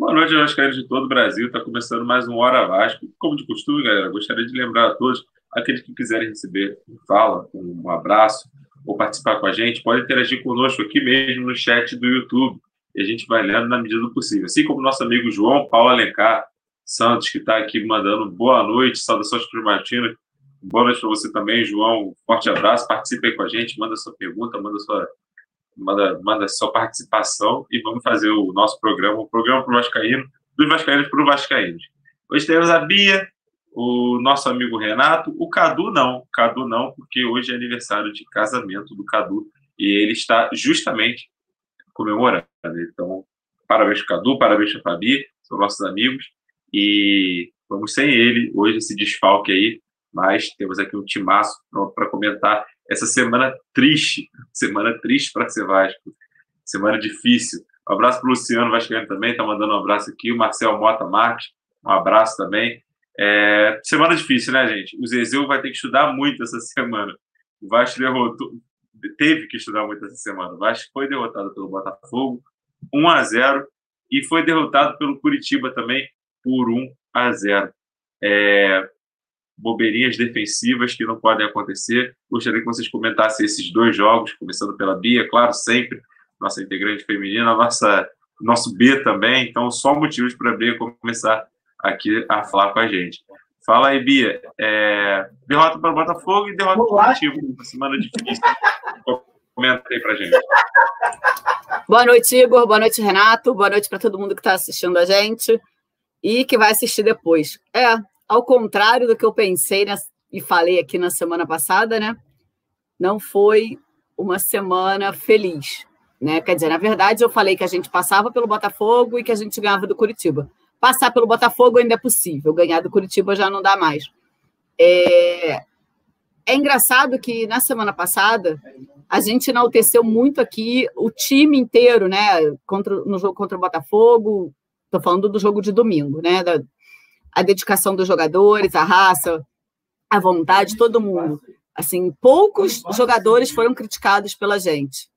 Boa noite, Vascaínos de todo o Brasil. Está começando mais um Hora Vasco. Como de costume, galera, gostaria de lembrar a todos, aqueles que quiserem receber fala, um abraço ou participar com a gente, pode interagir conosco aqui mesmo no chat do YouTube. E a gente vai lendo na medida do possível. Assim como nosso amigo João Paulo Alencar Santos, que está aqui mandando boa noite, saudações para o Martino. Boa noite para você também, João. Forte abraço. Participe aí com a gente, manda sua pergunta, manda sua manda, manda sua participação e vamos fazer o nosso programa, o programa para o Vascaíno, dos Vascaínos para o Vascaínos. Hoje temos a Bia, o nosso amigo Renato, o Cadu não, Cadu não, porque hoje é aniversário de casamento do Cadu e ele está justamente comemorando. Então, parabéns para o Cadu, parabéns para a Fabi, são nossos amigos e vamos sem ele hoje esse desfalque aí, mas temos aqui um timaço pronto para comentar essa semana triste, semana triste para ser Vasco, semana difícil. Um abraço para o Luciano Vascaíno também, está mandando um abraço aqui, o Marcel Mota Marques, um abraço também. É, semana difícil, né, gente? O Zezeu vai ter que estudar muito essa semana. O Vasco derrotou, teve que estudar muito essa semana. O Vasco foi derrotado pelo Botafogo, 1 a 0 e foi derrotado pelo Curitiba também por 1 a 0. É, bobeirinhas defensivas que não podem acontecer. Gostaria que vocês comentassem esses dois jogos, começando pela Bia, claro, sempre, nossa integrante feminina, nossa, nosso B também, então só motivos para a Bia começar aqui a falar com a gente. Fala aí, Bia. É, derrota para o Botafogo e derrota para o Curitiba, uma semana difícil. Comenta aí para a gente. Boa noite, Igor. Boa noite, Renato. Boa noite para todo mundo que está assistindo a gente e que vai assistir depois. É, ao contrário do que eu pensei e falei aqui na semana passada, né? Não foi uma semana feliz, né? Quer dizer, na verdade, eu falei que a gente passava pelo Botafogo e que a gente ganhava do Curitiba. Passar pelo Botafogo ainda é possível, ganhar do Curitiba já não dá mais. É, é engraçado que na semana passada a gente enalteceu muito aqui o time inteiro, né? Contra, no jogo contra o Botafogo. Estou falando do jogo de domingo, né? Da, a dedicação dos jogadores, a raça, a vontade, todo mundo. Assim, poucos jogadores foram criticados pela gente.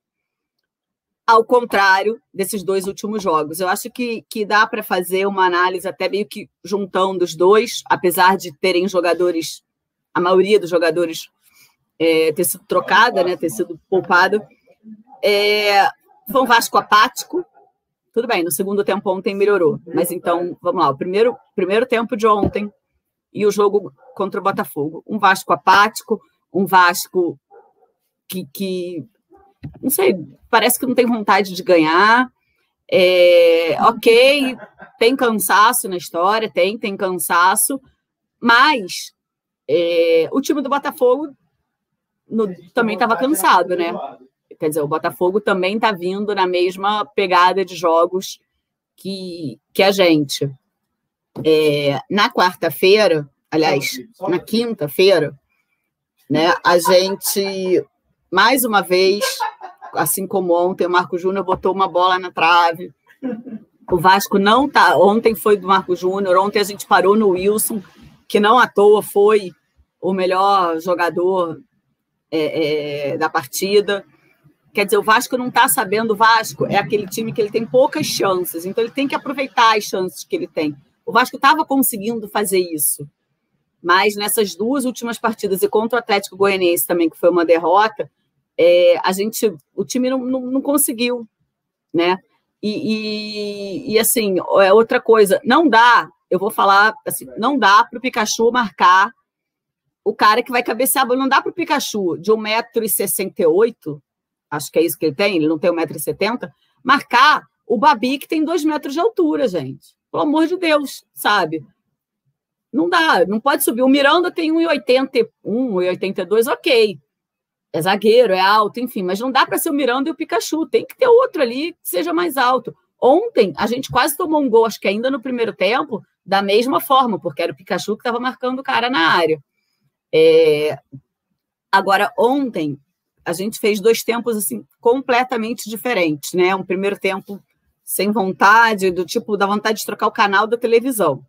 Ao contrário desses dois últimos jogos. Eu acho que, que dá para fazer uma análise até meio que juntando os dois, apesar de terem jogadores, a maioria dos jogadores é, ter sido trocada, né, ter sido poupada. É, foi um Vasco apático, tudo bem, no segundo tempo ontem melhorou. Mas então, vamos lá, o primeiro, primeiro tempo de ontem e o jogo contra o Botafogo. Um Vasco apático, um Vasco que, que não sei, parece que não tem vontade de ganhar. É, ok, tem cansaço na história, tem, tem cansaço, mas é, o time do Botafogo no, também estava cansado, né? Quer dizer, o Botafogo também está vindo na mesma pegada de jogos que, que a gente. É, na quarta-feira, aliás, na quinta-feira, né, a gente, mais uma vez, assim como ontem, o Marco Júnior botou uma bola na trave. O Vasco não tá. Ontem foi do Marco Júnior, ontem a gente parou no Wilson, que não à toa foi o melhor jogador é, é, da partida. Quer dizer, o Vasco não está sabendo. O Vasco é aquele time que ele tem poucas chances, então ele tem que aproveitar as chances que ele tem. O Vasco estava conseguindo fazer isso, mas nessas duas últimas partidas e contra o Atlético Goianiense também, que foi uma derrota, é, a gente, o time não, não, não conseguiu, né? E, e, e, assim, é outra coisa, não dá, eu vou falar assim, não dá para o Pikachu marcar o cara que vai cabecear, não dá para o Pikachu de 1,68m acho que é isso que ele tem, ele não tem 1,70m, marcar o Babi que tem 2 metros de altura, gente. Pelo amor de Deus, sabe? Não dá, não pode subir. O Miranda tem 1,81, 1,82, ok. É zagueiro, é alto, enfim, mas não dá para ser o Miranda e o Pikachu. Tem que ter outro ali que seja mais alto. Ontem, a gente quase tomou um gol, acho que ainda no primeiro tempo, da mesma forma, porque era o Pikachu que estava marcando o cara na área. É... Agora, ontem, a gente fez dois tempos assim completamente diferentes, né? Um primeiro tempo sem vontade, do tipo da vontade de trocar o canal da televisão.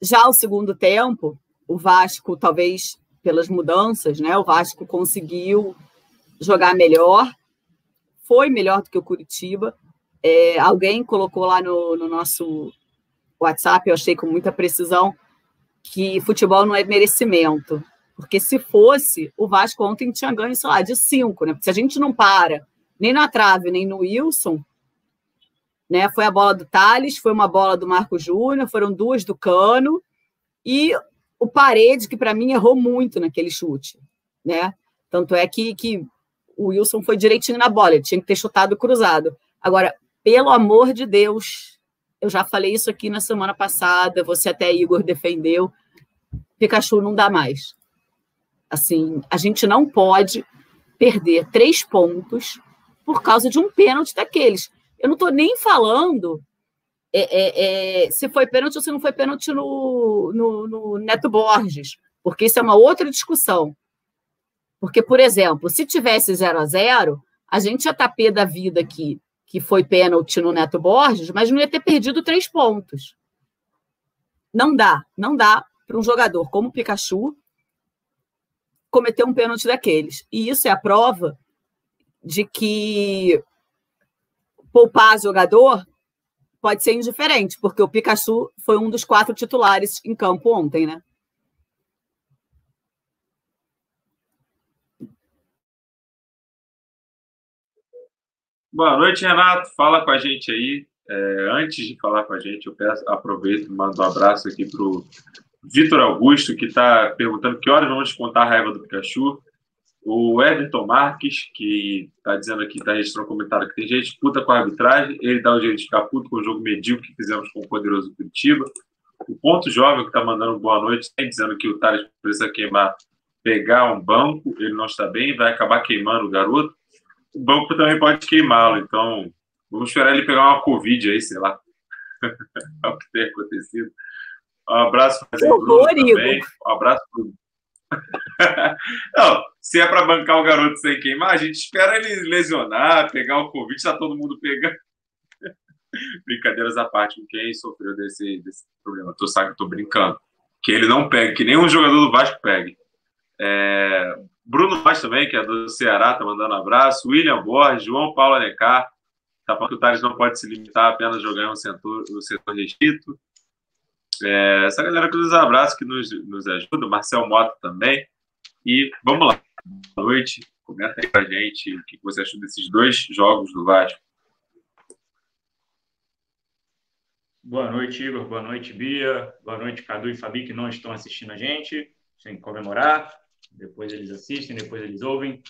Já o segundo tempo, o Vasco talvez pelas mudanças, né? O Vasco conseguiu jogar melhor, foi melhor do que o Curitiba. É, alguém colocou lá no, no nosso WhatsApp, eu achei com muita precisão, que futebol não é merecimento. Porque se fosse, o Vasco ontem tinha ganho, sei lá, de cinco, né? Porque se a gente não para nem na trave, nem no Wilson, né? Foi a bola do Thales, foi uma bola do Marco Júnior, foram duas do Cano, e o Parede, que para mim errou muito naquele chute, né? Tanto é que, que o Wilson foi direitinho na bola, ele tinha que ter chutado cruzado. Agora, pelo amor de Deus, eu já falei isso aqui na semana passada, você até, Igor, defendeu. Pikachu não dá mais. Assim, a gente não pode perder três pontos por causa de um pênalti daqueles. Eu não estou nem falando é, é, é, se foi pênalti ou se não foi pênalti no, no, no Neto Borges, porque isso é uma outra discussão. Porque, por exemplo, se tivesse 0 a 0 a gente ia tapê da vida aqui, que foi pênalti no Neto Borges, mas não ia ter perdido três pontos. Não dá, não dá para um jogador como o Pikachu cometer um pênalti daqueles. E isso é a prova de que poupar jogador pode ser indiferente, porque o Pikachu foi um dos quatro titulares em campo ontem, né? Boa noite, Renato. Fala com a gente aí. É, antes de falar com a gente, eu peço, aproveito e mando um abraço aqui para o Vitor Augusto, que está perguntando que horas vamos contar a raiva do Pikachu. O Everton Marques, que está dizendo aqui, está registrando um comentário que tem gente puta com a arbitragem, ele dá o jeito de ficar puto com o jogo medíocre que fizemos com o poderoso Curitiba. O Ponto Jovem, que está mandando boa noite, tem dizendo que o Thales precisa queimar, pegar um banco, ele não está bem, vai acabar queimando o garoto o banco também pode queimá-lo. Então, vamos esperar ele pegar uma Covid aí, sei lá. o que tem acontecido. Um abraço para o também. Um abraço para Não, se é para bancar o garoto sem queimar, a gente espera ele lesionar, pegar o Covid, está todo mundo pegando. Brincadeiras à parte com quem sofreu desse, desse problema. Tô, sabe, tô brincando. Que ele não pegue, que nenhum jogador do Vasco pegue. É, Bruno Vaz também, que é do Ceará, tá mandando um abraço. William Borges, João Paulo Alencar, tá falando que o Thales não pode se limitar apenas a jogar em um setor, um setor restrito. É, essa galera que nos abraça, que nos, nos ajuda, Marcel Mota também. E vamos lá. Boa noite. Comenta aí pra gente o que você achou desses dois jogos do Vasco. Boa noite, Igor. Boa noite, Bia. Boa noite, Cadu e Fabi, que não estão assistindo a gente, sem comemorar depois eles assistem, depois eles ouvem.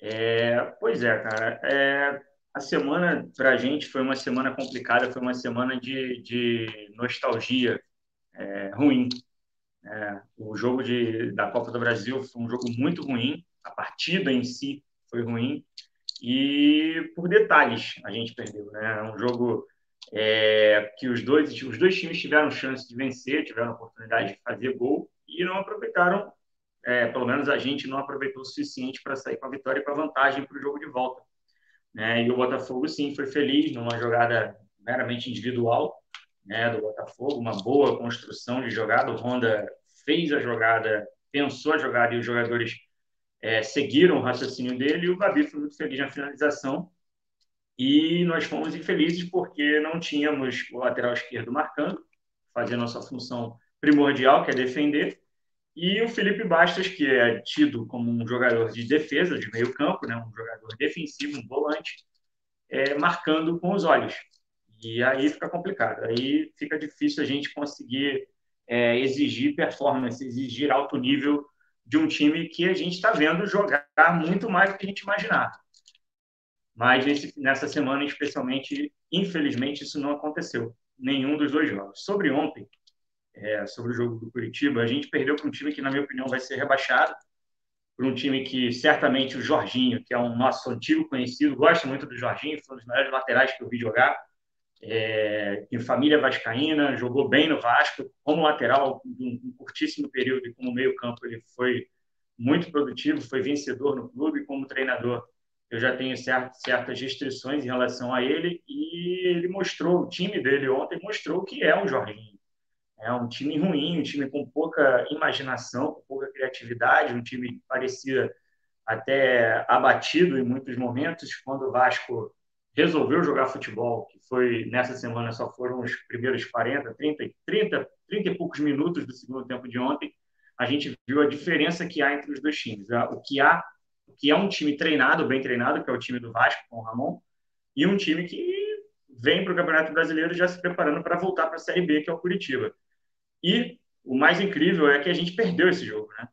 É, pois é, cara. É, a semana para a gente foi uma semana complicada, foi uma semana de, de nostalgia é, ruim. É, o jogo de, da Copa do Brasil foi um jogo muito ruim, a partida em si foi ruim e por detalhes a gente perdeu. Né? Um jogo é, que os dois, os dois times tiveram chance de vencer, tiveram oportunidade de fazer gol e não aproveitaram é, pelo menos a gente não aproveitou o suficiente para sair com a vitória e com a vantagem para o jogo de volta. Né? E o Botafogo, sim, foi feliz numa jogada meramente individual né, do Botafogo, uma boa construção de jogada. O Honda fez a jogada, pensou a jogada e os jogadores é, seguiram o raciocínio dele. E o Babi foi muito feliz na finalização. E nós fomos infelizes porque não tínhamos o lateral esquerdo marcando, fazendo a sua função primordial, que é defender. E o Felipe Bastos, que é tido como um jogador de defesa, de meio campo, né, um jogador defensivo, um volante, é, marcando com os olhos. E aí fica complicado. Aí fica difícil a gente conseguir é, exigir performance, exigir alto nível de um time que a gente está vendo jogar muito mais do que a gente imaginava. Mas nesse, nessa semana, especialmente, infelizmente, isso não aconteceu. Nenhum dos dois jogos. Sobre ontem, é, sobre o jogo do Curitiba, a gente perdeu para um time que, na minha opinião, vai ser rebaixado, para um time que certamente o Jorginho, que é um nosso antigo conhecido, gosta muito do Jorginho, foi um dos melhores laterais que eu vi jogar, é, em família vascaína, jogou bem no Vasco, como lateral, em um curtíssimo período, e como meio campo ele foi muito produtivo, foi vencedor no clube, como treinador eu já tenho certas restrições em relação a ele, e ele mostrou, o time dele ontem mostrou que é um Jorginho, é um time ruim, um time com pouca imaginação, com pouca criatividade, um time que parecia até abatido em muitos momentos, quando o Vasco resolveu jogar futebol, que foi nessa semana só foram os primeiros 40, 30, 30, 30 e poucos minutos do segundo tempo de ontem, a gente viu a diferença que há entre os dois times. O que há, o que é um time treinado, bem treinado, que é o time do Vasco com o Ramon, e um time que vem para o Campeonato Brasileiro já se preparando para voltar para a Série B, que é o Curitiba. E o mais incrível é que a gente perdeu esse jogo, né?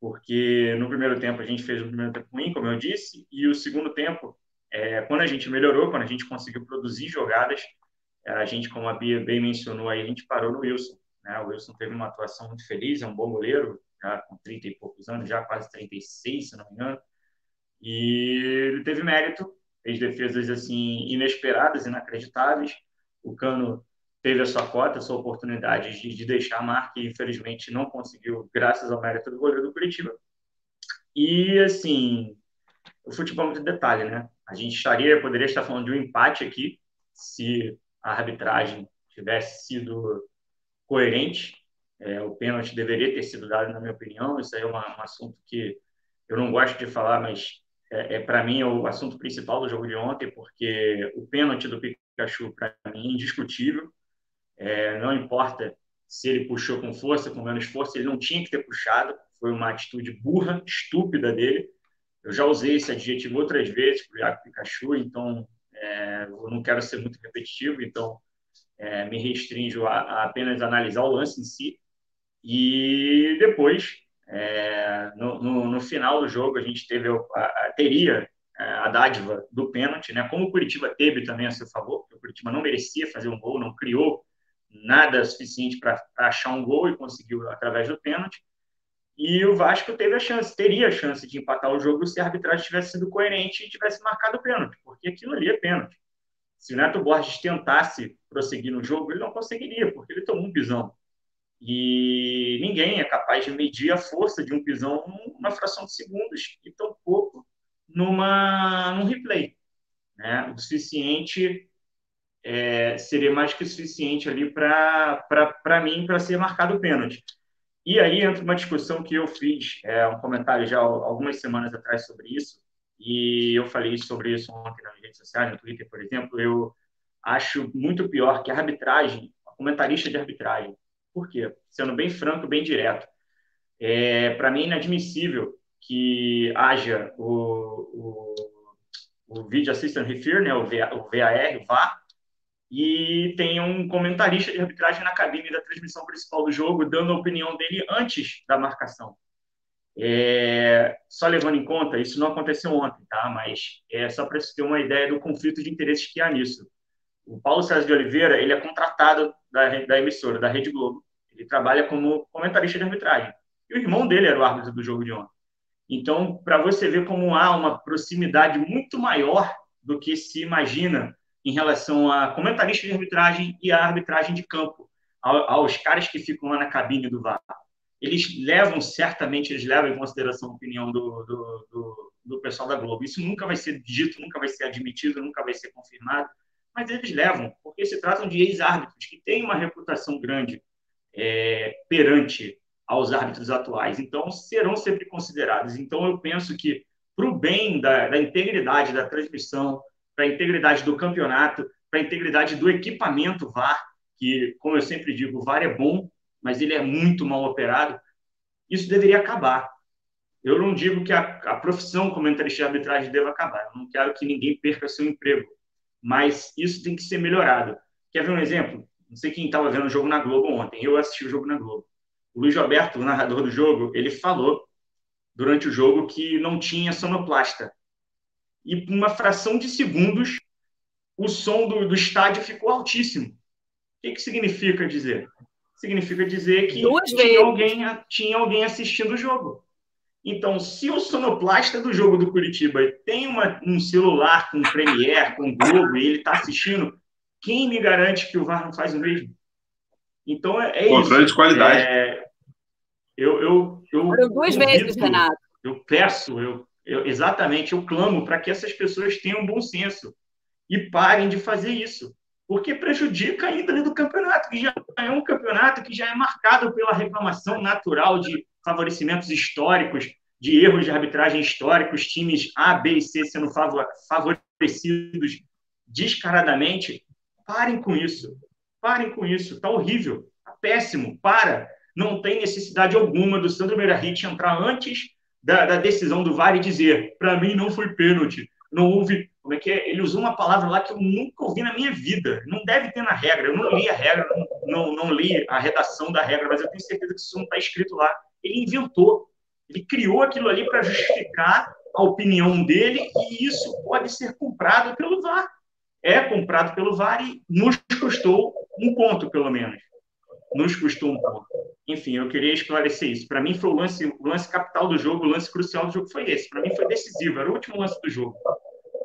Porque no primeiro tempo a gente fez um primeiro tempo ruim, como eu disse, e o segundo tempo, é, quando a gente melhorou, quando a gente conseguiu produzir jogadas, é, a gente, como a Bia bem mencionou aí, a gente parou no Wilson. Né? O Wilson teve uma atuação muito feliz, é um bom goleiro, já com 30 e poucos anos, já quase 36, se não me engano. E ele teve mérito, fez defesas assim inesperadas, inacreditáveis. O Cano teve a sua cota, a sua oportunidade de, de deixar a marca e infelizmente não conseguiu, graças ao mérito do goleiro do Curitiba. E assim, o futebol é muito detalhe, né? A gente estaria, poderia estar falando de um empate aqui se a arbitragem tivesse sido coerente. É, o pênalti deveria ter sido dado, na minha opinião. Isso aí é uma, um assunto que eu não gosto de falar, mas é, é para mim é o assunto principal do jogo de ontem, porque o pênalti do Pikachu, para mim, é indiscutível. É, não importa se ele puxou com força, com menos força, ele não tinha que ter puxado. Foi uma atitude burra, estúpida dele. Eu já usei esse adjetivo outras vezes para o Iago Pikachu, então é, eu não quero ser muito repetitivo, então é, me restringo a, a, apenas analisar o lance em si. E depois, é, no, no, no, final do jogo, a gente teve a, a, teria é, a dádiva do pênalti, né? como o Curitiba teve também a seu favor, o Curitiba não merecia fazer um gol, não criou nada suficiente para achar um gol e conseguiu através do pênalti. E o Vasco teve a chance, teria a chance de empatar o jogo se a arbitragem tivesse sido coerente e tivesse marcado o pênalti, porque aquilo ali é pênalti. Se o Neto Borges tentasse prosseguir no jogo, ele não conseguiria, porque ele tomou um pisão. E ninguém é capaz de medir a força de um pisão numa fração de segundos e tão pouco numa, num replay. Né? O suficiente é, seria mais que o suficiente ali para mim para ser marcado o pênalti. E aí entra uma discussão que eu fiz, é, um comentário já algumas semanas atrás sobre isso, e eu falei sobre isso ontem nas redes sociais, no Twitter, por exemplo. Eu acho muito pior que a arbitragem, a comentarista de arbitragem. Por quê? Sendo bem franco, bem direto. É, Para mim, é inadmissível que haja o, o, o Video Assistant Referee, né, o, VA, o VAR, o VAR, e tem um comentarista de arbitragem na cabine da transmissão principal do jogo, dando a opinião dele antes da marcação. É, só levando em conta, isso não aconteceu ontem, tá? mas é só para você ter uma ideia do conflito de interesses que há nisso. O Paulo César de Oliveira ele é contratado da, da emissora, da Rede Globo. Ele trabalha como comentarista de arbitragem. E o irmão dele era o árbitro do jogo de ontem. Então, para você ver como há uma proximidade muito maior do que se imagina em relação a comentarista de arbitragem e a arbitragem de campo, aos caras que ficam lá na cabine do VAR. Eles levam, certamente, eles levam em consideração a opinião do, do, do, do pessoal da Globo. Isso nunca vai ser dito, nunca vai ser admitido, nunca vai ser confirmado, mas eles levam, porque se tratam de ex-árbitros que têm uma reputação grande é, perante aos árbitros atuais. Então, serão sempre considerados. Então, eu penso que, para o bem da, da integridade da transmissão, para a integridade do campeonato, para a integridade do equipamento VAR, que, como eu sempre digo, o VAR é bom, mas ele é muito mal operado, isso deveria acabar. Eu não digo que a, a profissão comentarista de arbitragem deva acabar, eu não quero que ninguém perca seu emprego, mas isso tem que ser melhorado. Quer ver um exemplo? Não sei quem estava vendo o jogo na Globo ontem, eu assisti o jogo na Globo. O Luiz Roberto, o narrador do jogo, ele falou durante o jogo que não tinha sonoplasta e por uma fração de segundos o som do, do estádio ficou altíssimo. O que, que significa dizer? Significa dizer que tinha alguém, tinha alguém assistindo o jogo. Então, se o sonoplasta do jogo do Curitiba tem uma, um celular com Premiere, com Globo, e ele está assistindo, quem me garante que o VAR não faz o mesmo? Então, é, é Controle isso. de qualidade. É, eu, eu, eu, Foram duas vezes, Renato. Eu peço, eu eu, exatamente, eu clamo para que essas pessoas tenham bom senso e parem de fazer isso, porque prejudica a índole do campeonato, que já é um campeonato que já é marcado pela reclamação natural de favorecimentos históricos, de erros de arbitragem históricos, times A, B e C sendo favorecidos descaradamente. Parem com isso. Parem com isso. Está horrível. Está péssimo. Para. Não tem necessidade alguma do Sandro Meirahit entrar antes da, da, decisão do VAR e dizer: para mim não foi pênalti. Não houve. Como é que é? Ele usou uma palavra lá que eu nunca ouvi na minha vida. Não deve ter na regra. Eu não li a regra, não, não, li a redação da regra, mas eu tenho certeza que isso não está escrito lá. Ele inventou. Ele criou aquilo ali para justificar a opinião dele e isso pode ser comprado pelo VAR. É comprado pelo VAR e nos custou um ponto, pelo menos. Nos custou um ponto. Enfim, eu queria esclarecer isso. Para mim foi o lance, o lance capital do jogo, o lance crucial do jogo foi esse. Para mim foi decisivo, era o último lance do jogo.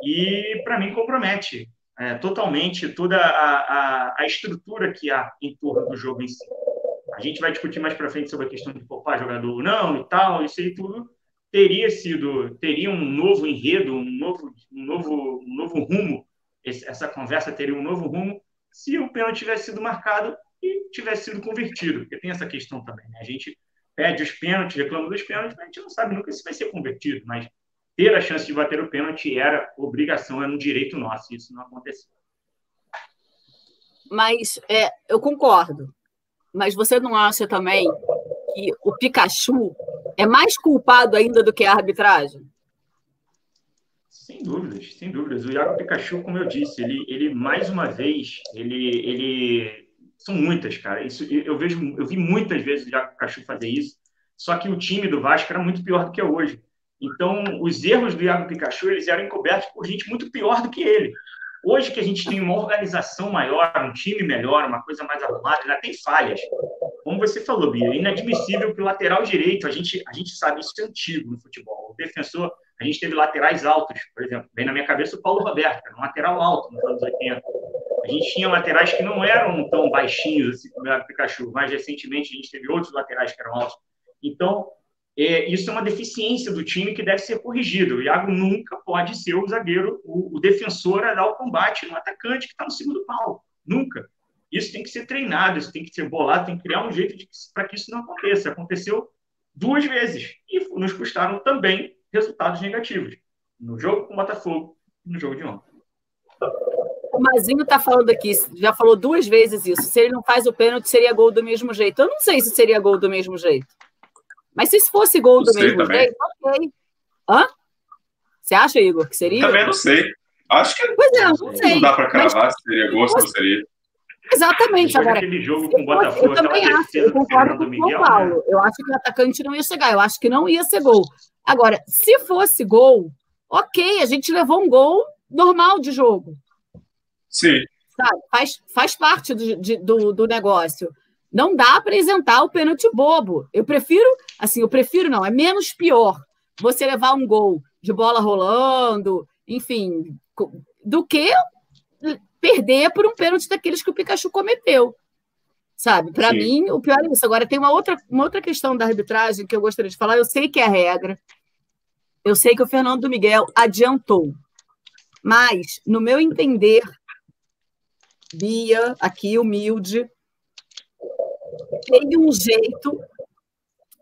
E para mim compromete é, totalmente toda a, a, a estrutura que há em torno do jogo em si. A gente vai discutir mais para frente sobre a questão de poupar jogador ou não e tal, isso aí tudo teria sido, teria um novo enredo, um novo, um novo, um novo rumo, esse, essa conversa teria um novo rumo se o pênalti tivesse sido marcado tivesse sido convertido, porque tem essa questão também, né? A gente pede os pênaltis, reclama dos pênaltis, mas a gente não sabe nunca se vai ser convertido, mas ter a chance de bater o pênalti era obrigação, era um direito nosso, e isso não aconteceu. Mas é, eu concordo. Mas você não acha também que o Pikachu é mais culpado ainda do que a arbitragem? Sem dúvidas, sem dúvidas. O Iago Pikachu, como eu disse, ele, ele mais uma vez, ele, ele são muitas, cara. Isso eu vejo, eu vi muitas vezes o Iago Pikachu fazer isso. Só que o time do Vasco era muito pior do que é hoje. Então, os erros do Iago Pikachu eles eram encobertos por gente muito pior do que ele. Hoje que a gente tem uma organização maior, um time melhor, uma coisa mais arrumada, ainda tem falhas. Como você falou, Bia, é inadmissível que o lateral direito, a gente, a gente sabe isso é antigo no futebol. O defensor, a gente teve laterais altos, por exemplo, vem na minha cabeça o Paulo Roberto, um lateral alto nos anos 80. A gente tinha laterais que não eram tão baixinhos assim como o Pikachu, mas recentemente a gente teve outros laterais que eram altos. Então, é, isso é uma deficiência do time que deve ser corrigido. O Iago nunca pode ser o zagueiro, o, o defensor a dar o combate no atacante que está no segundo pau. Nunca. Isso tem que ser treinado, isso tem que ser bolado, tem que criar um jeito para que isso não aconteça. Aconteceu duas vezes e nos custaram também resultados negativos no jogo com o Botafogo e no jogo de ontem. O Mazinho está falando aqui, já falou duas vezes isso. Se ele não faz o pênalti, seria gol do mesmo jeito. Eu não sei se seria gol do mesmo jeito. Mas se fosse gol não do mesmo também. jeito, ok. Hã? Você acha, Igor, que seria? Também não sei. Acho que pois é, não, sei. não dá para cravar se seria gol ou não seria. Exatamente. Agora, aquele jogo com o Botafogo, eu também acho, eu concordo com o São Paulo. Né? Eu acho que o atacante não ia chegar, eu acho que não ia ser gol. Agora, se fosse gol, ok, a gente levou um gol normal de jogo. Sim. Sabe? Faz, faz parte do, de, do, do negócio. Não dá apresentar o pênalti bobo. Eu prefiro, assim, eu prefiro não, é menos pior você levar um gol de bola rolando, enfim, do que perder por um pênalti daqueles que o Pikachu cometeu. Sabe? Para mim, o pior é isso. Agora, tem uma outra, uma outra questão da arbitragem que eu gostaria de falar. Eu sei que é a regra. Eu sei que o Fernando Miguel adiantou. Mas, no meu entender, Bia, aqui humilde, tem um jeito,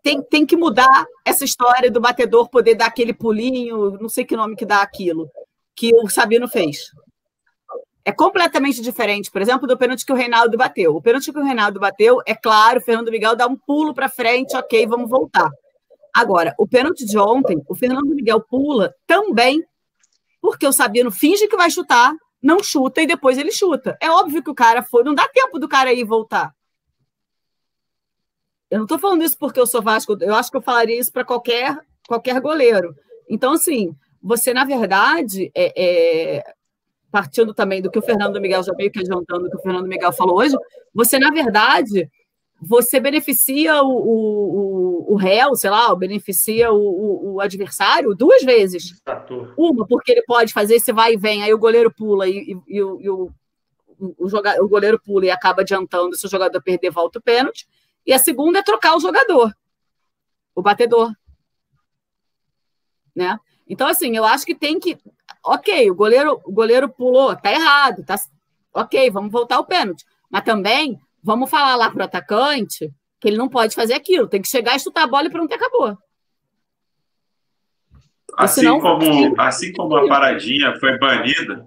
tem, tem que mudar essa história do batedor poder dar aquele pulinho, não sei que nome que dá aquilo, que o Sabino fez. É completamente diferente, por exemplo, do pênalti que o Reinaldo bateu. O pênalti que o Reinaldo bateu, é claro, o Fernando Miguel dá um pulo para frente, ok, vamos voltar. Agora, o pênalti de ontem, o Fernando Miguel pula também, porque o Sabino finge que vai chutar, não chuta e depois ele chuta. É óbvio que o cara foi, não dá tempo do cara ir voltar. Eu não estou falando isso porque eu sou Vasco, eu acho que eu falaria isso para qualquer, qualquer goleiro. Então, assim, você, na verdade, é, é, partindo também do que o Fernando Miguel já veio que adiantando, do que o Fernando Miguel falou hoje, você, na verdade, você beneficia o, o, o, réu, sei lá, beneficia o, o, adversário duas vezes. Uma, porque ele pode fazer esse vai e vem, aí o goleiro pula e, e, e o, o, joga, o goleiro pula e acaba adiantando, se o jogador perder, volta o pênalti. E a segunda é trocar o jogador, o batedor. Né? Então, assim, eu acho que tem que. Ok, o goleiro, o goleiro pulou, tá errado, tá. Ok, vamos voltar ao pênalti. Mas também vamos falar lá pro atacante que ele não pode fazer aquilo, tem que chegar e chutar a bola e pronto, acabou. Assim não... como, assim como a paradinha foi banida,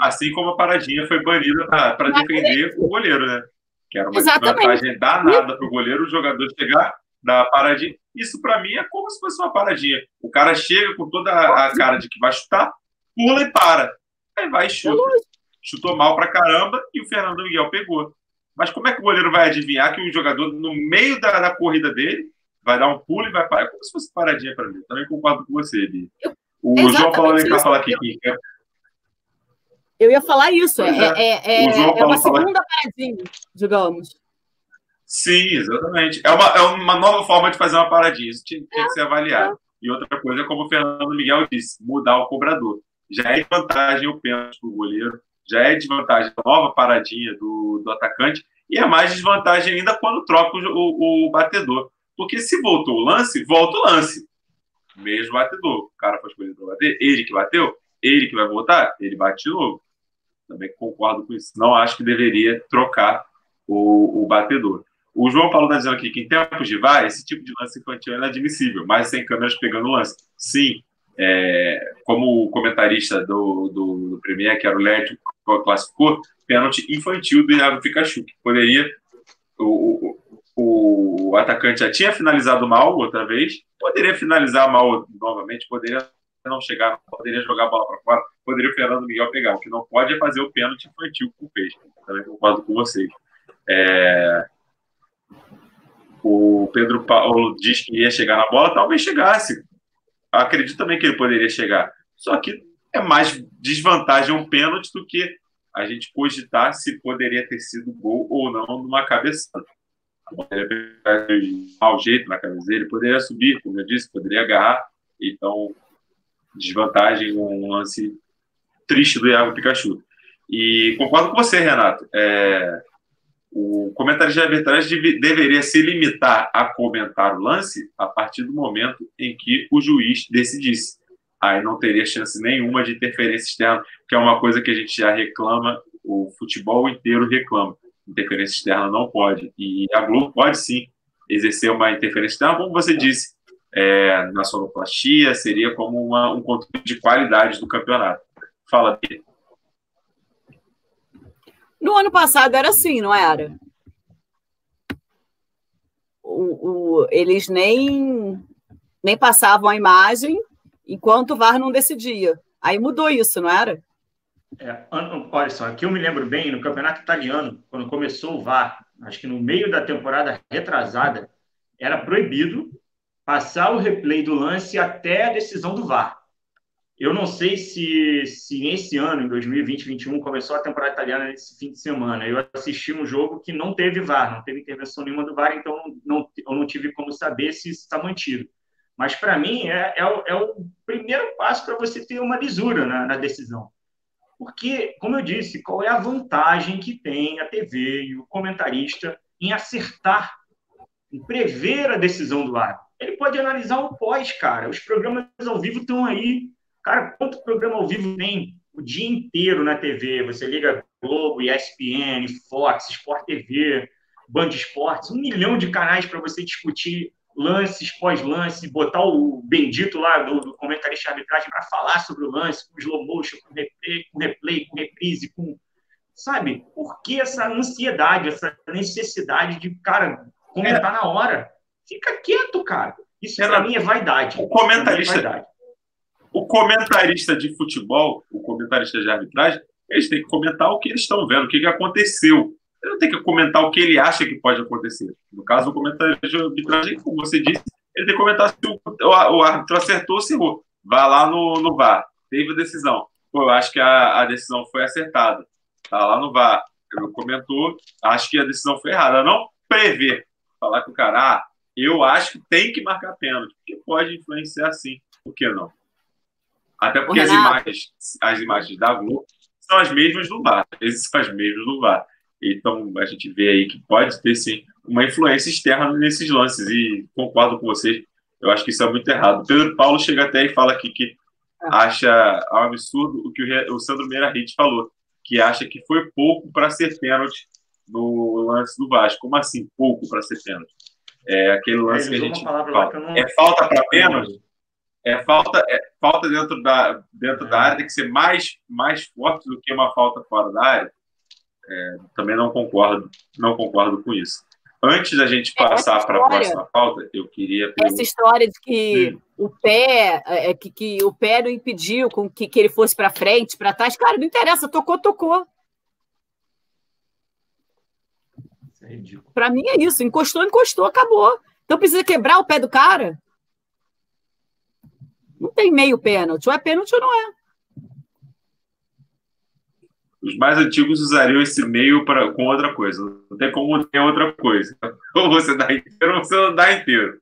assim como a paradinha foi banida para defender o goleiro, né? Que era uma Exatamente. vantagem danada para o goleiro, o jogador chegar, dar a paradinha. Isso para mim é como se fosse uma paradinha. O cara chega com toda a cara de que vai chutar, pula e para. Aí vai e chuta. Chutou mal pra caramba e o Fernando Miguel pegou. Mas como é que o goleiro vai adivinhar que o jogador, no meio da, da corrida dele, vai dar um pulo e vai parar? É como se fosse paradinha para mim. Também concordo com você, Bi. O Exatamente João Paulo está falando aqui. Que... Eu ia falar isso. É, é, é, é uma segunda paradinha, digamos. Sim, exatamente. É uma, é uma nova forma de fazer uma paradinha. Isso tinha, tinha que ser avaliado. E outra coisa, como o Fernando Miguel disse, mudar o cobrador. Já é vantagem o pênalti para o goleiro, já é desvantagem nova paradinha do, do atacante, e é mais desvantagem ainda quando troca o, o, batedor. Porque se voltou o lance, volta o lance. Mesmo batedor. O cara foi escolhido para bater, ele que bateu, ele que vai voltar, ele bate de novo. Também concordo com isso. Não acho que deveria trocar o, o batedor. O João Paulo está dizendo aqui que em tempos de VAR, esse tipo de lance infantil é inadmissível, mas sem câmeras pegando o lance. Sim, é, como o comentarista do, do, do Premier, que era o Lédio, classificou, pênalti infantil do Iago Pikachu, que poderia. O, o, o, atacante já tinha finalizado mal outra vez, poderia finalizar mal novamente, poderia não chegar, poderia jogar a bola para fora, poderia o Fernando Miguel pegar. O que não pode é fazer o pênalti infantil com o peixe. Também concordo com vocês. É, o Pedro Paulo diz que ia chegar na bola, talvez chegasse. Acredito também que ele poderia chegar. Só que é mais desvantagem um pênalti do que a gente cogitar se poderia ter sido gol ou não numa cabeçada. Poderia pegar de mau jeito na cabeça dele, poderia subir, como eu disse, poderia agarrar. Então, desvantagem, um lance triste do Iago Pikachu. E concordo com você, Renato. É, o comentarista de arbitragem deveria se limitar a comentar o lance a partir do momento em que o juiz decidisse. Aí não teria chance nenhuma de interferência externa, que é uma coisa que a gente já reclama, o futebol inteiro reclama. Interferência externa não pode. E a Globo pode sim exercer uma interferência externa, como você disse, é, na sonoplastia, seria como uma, um controle de qualidade do campeonato. Fala, Bia. No ano passado era assim, não era? O, o, eles nem, nem passavam a imagem enquanto o VAR não decidia. Aí mudou isso, não era? É, olha só, aqui eu me lembro bem, no campeonato italiano, quando começou o VAR, acho que no meio da temporada retrasada, era proibido passar o replay do lance até a decisão do VAR. Eu não sei se, se esse ano, em 2020, 2021, começou a temporada italiana nesse fim de semana. Eu assisti um jogo que não teve VAR, não teve intervenção nenhuma do VAR, então não, eu não tive como saber se está mantido. Mas, para mim, é, é, o, é, o primeiro passo para você ter uma lisura na, na decisão. Porque, como eu disse, qual é a vantagem que tem a TV e o comentarista em acertar, em prever a decisão do árbitro? Ele pode analisar o pós, cara. Os programas ao vivo estão aí Cara, quanto programa ao vivo tem o dia inteiro na TV? Você liga Globo, ESPN, Fox, Sport TV, Band Esportes, um milhão de canais para você discutir lances pós-lance, botar o bendito lá do, do comentarista de arbitragem para falar sobre o lance, com slow motion, com replay, com, replay, com reprise, com. Sabe? Por que essa ansiedade, essa necessidade de, cara, comentar é. na hora? Fica quieto, cara. Isso para mim é vaidade. O comentarista, é vaidade o comentarista de futebol, o comentarista de arbitragem, eles têm que comentar o que eles estão vendo, o que, que aconteceu. Ele não tem que comentar o que ele acha que pode acontecer. No caso, o comentarista de arbitragem, como você disse, ele tem que comentar se o, o árbitro acertou ou se errou. Vai lá no, no VAR, teve a decisão. Pô, eu acho que a, a decisão foi acertada. Tá lá no VAR. Ele comentou, acho que a decisão foi errada. Não prever. Falar com o cara, ah, eu acho que tem que marcar pênalti, porque pode influenciar sim. Por que não? Até porque as imagens, as imagens da Globo são as mesmas do VAR. Essas são as mesmas do VAR. Então a gente vê aí que pode ter sim uma influência externa nesses lances. E concordo com vocês, eu acho que isso é muito errado. Pedro Paulo chega até e fala aqui que acha um absurdo o que o Sandro Meira Hit falou, que acha que foi pouco para ser pênalti no lance do Vasco. Como assim, pouco para ser pênalti? É aquele lance é, que a gente fala. É falta para pênalti? É falta, é, falta dentro da, dentro da área tem que ser mais, mais forte do que uma falta fora da área. É, também não concordo, não concordo com isso. Antes da gente passar para a próxima pauta, eu queria. Essa história de que o pé, é, é, que, que o pé não impediu com que, que ele fosse para frente, para trás, cara, não interessa, tocou, tocou. É para mim é isso, encostou, encostou, acabou. Então precisa quebrar o pé do cara? Não tem meio pênalti, ou é pênalti ou não é. Os mais antigos usariam esse meio para com outra coisa. Não tem como ter outra coisa. Ou você dá inteiro ou você não dá inteiro.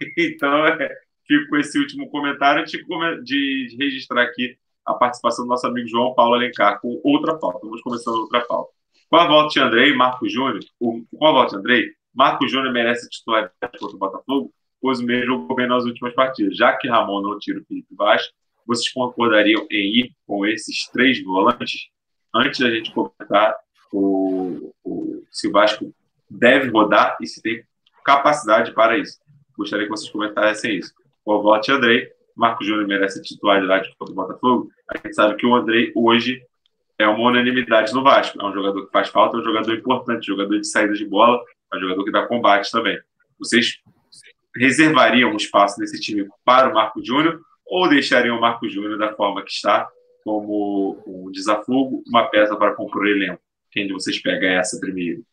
Então, é, fico com esse último comentário de, de registrar aqui a participação do nosso amigo João Paulo Alencar com outra pauta. Vamos começando outra pauta. Com a volta de Andrei, Marco Júnior, com a volta de Andrei, Marco Júnior merece titularidade contra o Botafogo, pois o mesmo jogou bem nas últimas partidas. Já que Ramon não tira o Felipe Vaz, vocês concordariam em ir com esses três volantes? Antes da gente comentar o, o, se o Vasco deve rodar e se tem capacidade para isso. Gostaria que vocês comentassem isso. O voto de Andrei, Marco Júnior merece titularidade contra o Botafogo. A gente sabe que o Andrei hoje é uma unanimidade no Vasco. É um jogador que faz falta, é um jogador importante, jogador de saída de bola, é um jogador que dá combate também. Vocês reservariam um espaço nesse time para o Marco Júnior ou deixariam o Marco Júnior da forma que está, como um desafogo, uma peça para compor o elenco? Quem de vocês pega essa primeiro?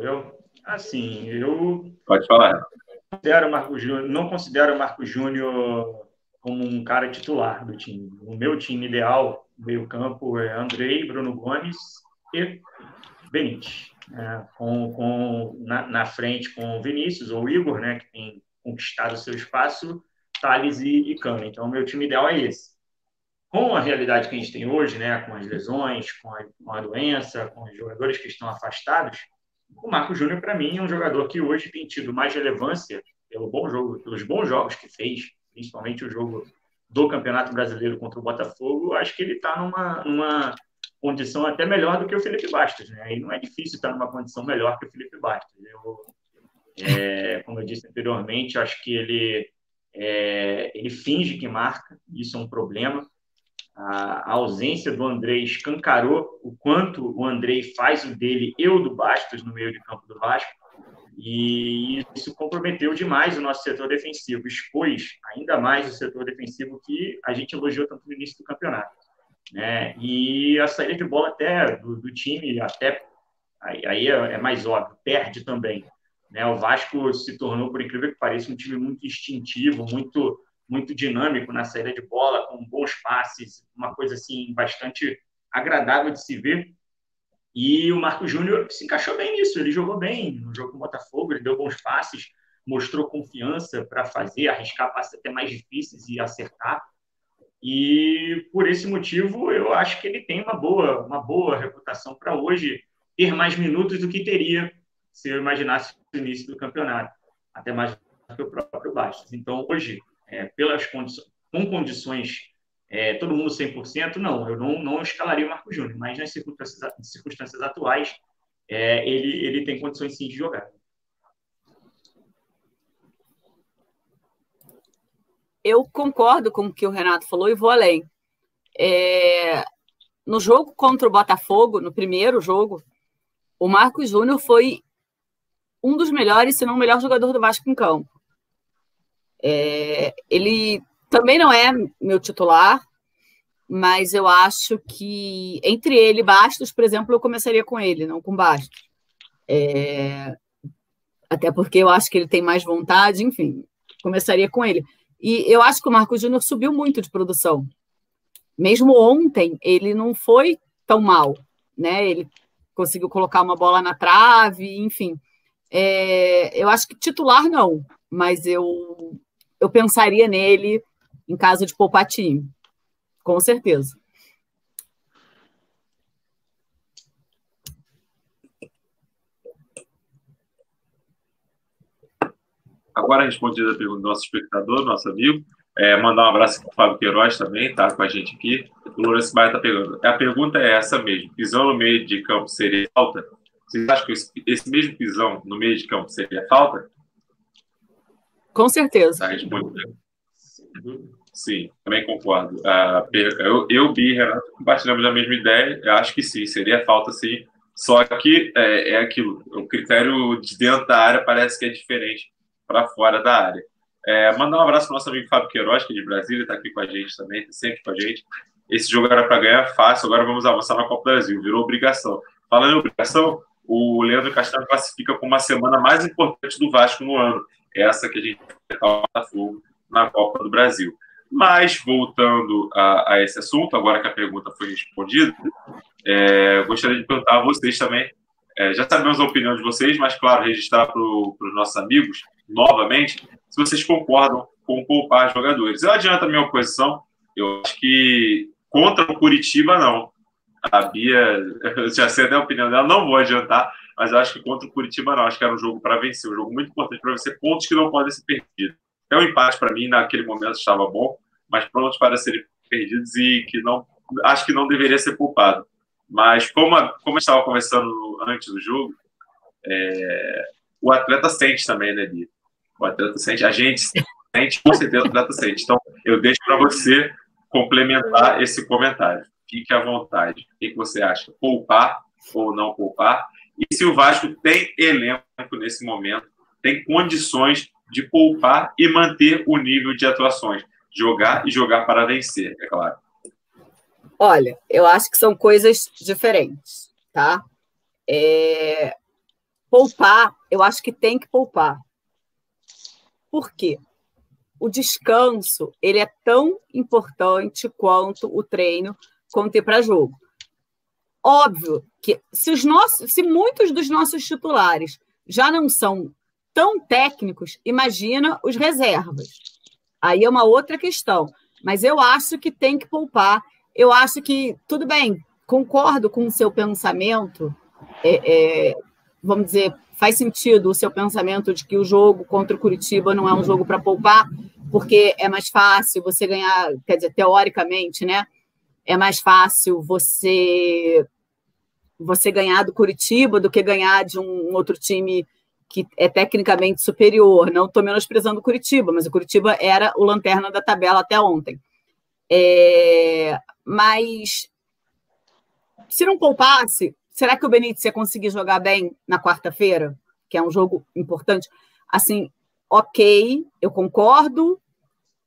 Eu? Assim, eu. Pode falar considero Marco Júnior, não considero o Marco Júnior como um cara titular do time. O meu time ideal, meio-campo, é Andrei, Bruno Gomes e Benítez. Né? Com, com, na, na, frente com o Vinícius ou Igor, né, que tem conquistado o seu espaço, Thales e, e Cano. Então, o meu time ideal é esse. Com a realidade que a gente tem hoje, né, com as lesões, com a, com a doença, com os jogadores que estão afastados, o Marco Júnior, para mim, é um jogador que hoje tem tido mais relevância pelo bom jogo, pelos bons jogos que fez, principalmente o jogo do Campeonato Brasileiro contra o Botafogo. Acho que ele está numa, numa condição até melhor do que o Felipe Bastos. Né? E não é difícil estar numa condição melhor que o Felipe Bastos. Eu, é, como eu disse anteriormente, acho que ele, é, ele finge que marca, isso é um problema a, ausência do André escancarou o quanto o André faz o dele e o do Bastos no meio de campo do Vasco. E isso comprometeu demais o nosso setor defensivo, expôs ainda mais o setor defensivo que a gente elogiou tanto no início do campeonato. Né? E a saída de bola até do, do time, até aí, aí é, é, mais óbvio, perde também. Né? O Vasco se tornou, por incrível que pareça, um time muito instintivo, muito muito dinâmico na saída de bola, com bons passes, uma coisa assim bastante agradável de se ver. E o Marco Júnior se encaixou bem nisso, ele jogou bem no jogo com o Botafogo, ele deu bons passes, mostrou confiança para fazer, arriscar passes até mais difíceis e acertar. E por esse motivo, eu acho que ele tem uma boa, uma boa reputação para hoje ter mais minutos do que teria se eu imaginasse o início do campeonato, até mais do que o próprio Bastos. Então, hoje, é, pelas condições, com condições, é, todo mundo 100%, não, eu não, não escalaria o Marco Júnior, mas nas circunstâncias, circunstâncias atuais, é, ele, ele tem condições sim de jogar. Eu concordo com o que o Renato falou e vou além. É, no jogo contra o Botafogo, no primeiro jogo, o Marcos Júnior foi um dos melhores, se não o melhor jogador do Vasco em campo. É, ele também não é meu titular, mas eu acho que entre ele e Bastos, por exemplo, eu começaria com ele, não com Bastos. É, até porque eu acho que ele tem mais vontade, enfim, começaria com ele. E eu acho que o Marco Júnior subiu muito de produção. Mesmo ontem, ele não foi tão mal, né? Ele conseguiu colocar uma bola na trave, enfim. É, eu acho que titular não, mas eu eu pensaria nele em caso de poupar time. Com certeza. Agora, respondida a pergunta do nosso espectador, nosso amigo, é, mandar um abraço para o Fábio Queiroz também, está com a gente aqui. O Lourenço Baia está pegando. A pergunta é essa mesmo: pisão no meio de campo seria alta? Vocês acham que esse, mesmo pisão no meio de campo seria falta? Com certeza. Tá respondendo. Sim, também concordo. Uh, eu, eu, Bi e Renato compartilhamos a mesma ideia. Eu acho que sim, seria falta sim. Só que é, é aquilo, o critério de dentro da área parece que é diferente para fora da área. É, mandar um abraço para o nosso amigo Fábio Queiroz, que é de Brasília, está aqui com a gente também, está sempre com a gente. Esse jogo era para ganhar fácil, agora vamos avançar na Copa do Brasil, virou obrigação. Falando em obrigação, o Leandro Castanho classifica como uma semana mais importante do Vasco no ano. Essa que a gente Botafogo na Copa do Brasil. Mas, voltando a, a, esse assunto, agora que a pergunta foi respondida, é, gostaria de perguntar a vocês também. É, já sabemos a opinião de vocês, mas, claro, registrar para os nossos amigos, novamente, se vocês concordam com poupar jogadores. Eu adianto a minha oposição, eu acho que contra o Curitiba, não. A Bia, eu já sei até a opinião dela, não vou adiantar, mas acho que contra o Curitiba, não. Acho que era um jogo para vencer, um jogo muito importante para vencer, pontos que não podem ser perdidos. É um empate para mim, naquele momento estava bom, mas prontos para serem perdidos e que não acho que não deveria ser poupado. Mas como, a, como eu estava conversando antes do jogo, é, o atleta sente também, né, Bia? O atleta sente, a gente sente, com certeza o atleta sente. Então, eu deixo para você complementar esse comentário. Fique à vontade. O que você acha? Poupar ou não poupar? E se o Vasco tem elenco nesse momento, tem condições de poupar e manter o nível de atuações. Jogar e jogar para vencer, é claro. Olha, eu acho que são coisas diferentes, tá? É... Poupar, eu acho que tem que poupar. Por quê? O descanso, ele é tão importante quanto o treino, ir para jogo. Óbvio que se, os nossos, se muitos dos nossos titulares já não são tão técnicos, imagina os reservas. Aí é uma outra questão. Mas eu acho que tem que poupar. Eu acho que, tudo bem, concordo com o seu pensamento. É, é, vamos dizer, faz sentido o seu pensamento de que o jogo contra o Curitiba não é um jogo para poupar, porque é mais fácil você ganhar, quer dizer, teoricamente, né? É mais fácil você você ganhar do Curitiba do que ganhar de um outro time que é tecnicamente superior. Não estou menosprezando o Curitiba, mas o Curitiba era o lanterna da tabela até ontem. É, mas se não poupasse, será que o Benítez ia conseguir jogar bem na quarta-feira, que é um jogo importante? Assim, ok, eu concordo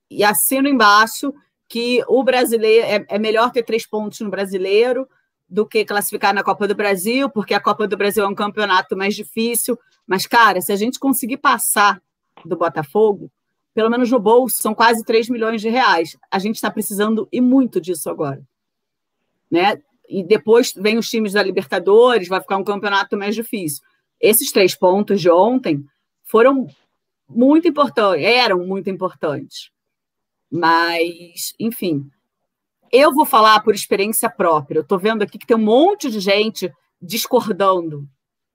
e assino embaixo que o brasileiro é, é melhor ter três pontos no brasileiro do que classificar na Copa do Brasil, porque a Copa do Brasil é um campeonato mais difícil. Mas, cara, se a gente conseguir passar do Botafogo, pelo menos no bolso, são quase 3 milhões de reais. A gente está precisando e muito disso agora. Né? E depois vem os times da Libertadores, vai ficar um campeonato mais difícil. Esses três pontos de ontem foram muito importantes, eram muito importantes. Mas, enfim, eu vou falar por experiência própria. Eu estou vendo aqui que tem um monte de gente discordando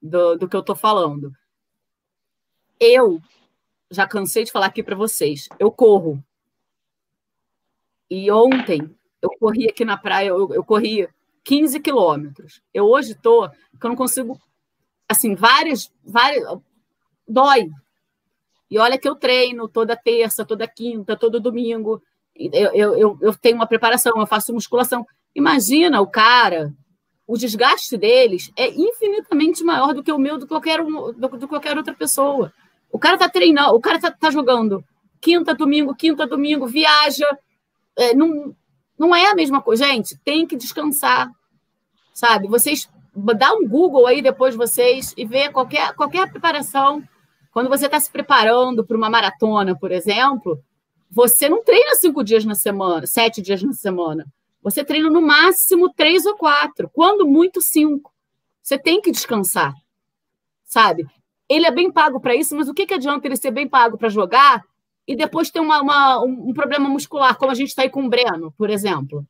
do, do que eu estou falando. Eu já cansei de falar aqui para vocês. Eu corro. E ontem eu corri aqui na praia, eu, eu corri 15 quilômetros. Eu hoje estou que eu não consigo, assim, várias, várias. Dói. E olha que eu treino toda terça, toda quinta, todo domingo eu, eu, eu tenho uma preparação, eu faço musculação. Imagina o cara, o desgaste deles é infinitamente maior do que o meu, do qualquer, um, do, do qualquer outra pessoa. O cara tá treinando, o cara tá, tá jogando quinta, domingo, quinta, domingo, viaja. É, não, não é a mesma coisa. Gente, tem que descansar, sabe? Vocês dá um Google aí depois vocês e vê qualquer, qualquer preparação. Quando você está se preparando para uma maratona, por exemplo, você não treina cinco dias na semana, sete dias na semana. Você treina no máximo três ou quatro, quando muito cinco. Você tem que descansar, sabe? Ele é bem pago para isso, mas o que, que adianta ele ser bem pago para jogar e depois ter uma, uma, um, problema muscular, como a gente está aí com o Breno, por exemplo?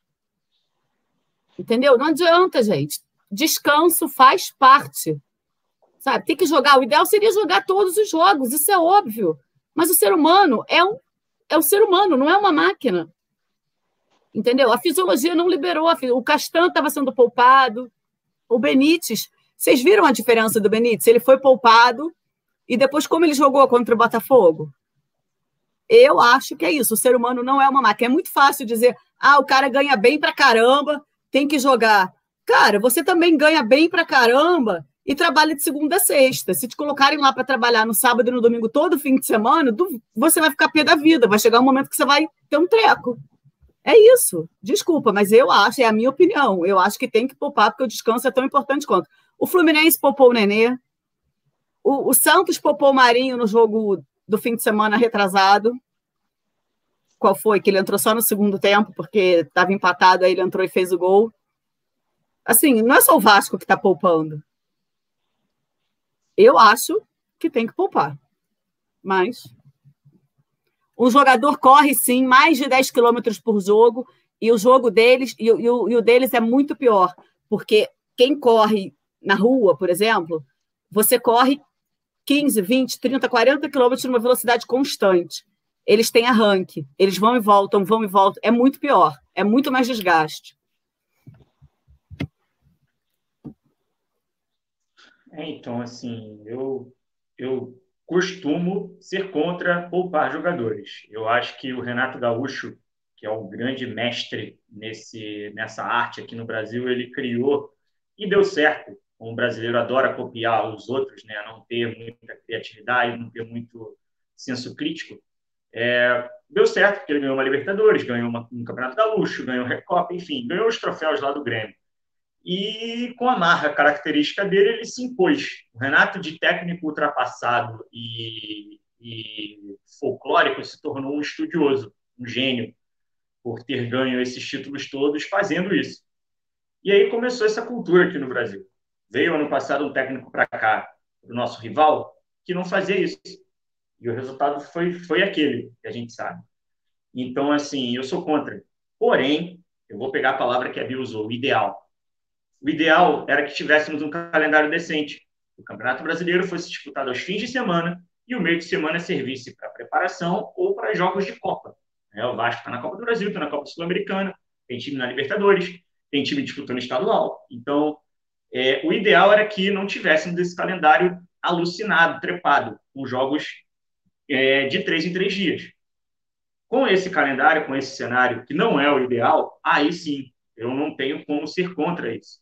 Entendeu? Não adianta, gente. Descanso faz parte. Sabe? Tem que jogar. O ideal seria jogar todos os jogos, isso é óbvio. Mas o ser humano é um é o ser humano, não é uma máquina. Entendeu? A fisiologia não liberou. O Castan estava sendo poupado. O Benítez Vocês viram a diferença do Benítez? Ele foi poupado e depois como ele jogou contra o Botafogo? Eu acho que é isso. O ser humano não é uma máquina. É muito fácil dizer, ah, o cara ganha bem pra caramba, tem que jogar. Cara, você também ganha bem pra caramba e trabalha de segunda a sexta. Se te colocarem lá para trabalhar no sábado e no domingo todo fim de semana, você vai ficar pé da vida. Vai chegar um momento que você vai ter um treco. É isso. Desculpa, mas eu acho, é a minha opinião. Eu acho que tem que poupar, porque o descanso é tão importante quanto. O Fluminense poupou o Nenê. O, o Santos poupou o Marinho no jogo do fim de semana retrasado. Qual foi? Que ele entrou só no segundo tempo, porque estava empatado, aí ele entrou e fez o gol. Assim, não é só o Vasco que está poupando. Eu acho que tem que poupar. Mas um jogador corre sim mais de 10 quilômetros por jogo, e o jogo deles, e, e, e o deles é muito pior, porque quem corre na rua, por exemplo, você corre 15, 20, 30, 40 quilômetros numa velocidade constante. Eles têm arranque, eles vão e voltam, vão e voltam. É muito pior, é muito mais desgaste. É, então, assim, eu, eu costumo ser contra poupar jogadores. Eu acho que o Renato Gaúcho, que é o grande mestre nesse, nessa arte aqui no Brasil, ele criou e deu certo. Um brasileiro adora copiar os outros, né? não ter muita criatividade, não ter muito senso crítico. É, deu certo, porque ele ganhou uma Libertadores, ganhou uma, um Campeonato Gaúcho, ganhou Recopa, enfim, ganhou os troféus lá do Grêmio e com a marca característica dele, ele se impôs. O Renato, de técnico ultrapassado e, e folclórico, se tornou um estudioso, um gênio, por ter ganho esses títulos todos fazendo isso. E aí começou essa cultura aqui no Brasil. Veio ano passado um técnico para cá, o nosso rival, que não fazia isso. E o resultado foi, foi aquele, que a gente sabe. Então, assim, eu sou contra. Porém, eu vou pegar a palavra que a Bia usou, o ideal o ideal era que tivéssemos um calendário decente. O Campeonato Brasileiro fosse disputado aos fins de semana e o meio de semana servisse para preparação ou para jogos de Copa. É, o Vasco está na Copa do Brasil, está na Copa Sul-Americana, tem time na Libertadores, tem time disputando estadual. Então, é, o ideal era que não tivéssemos esse calendário alucinado, trepado, com jogos é, de três em três dias. Com esse calendário, com esse cenário, que não é o ideal, aí sim, eu não tenho como ser contra isso.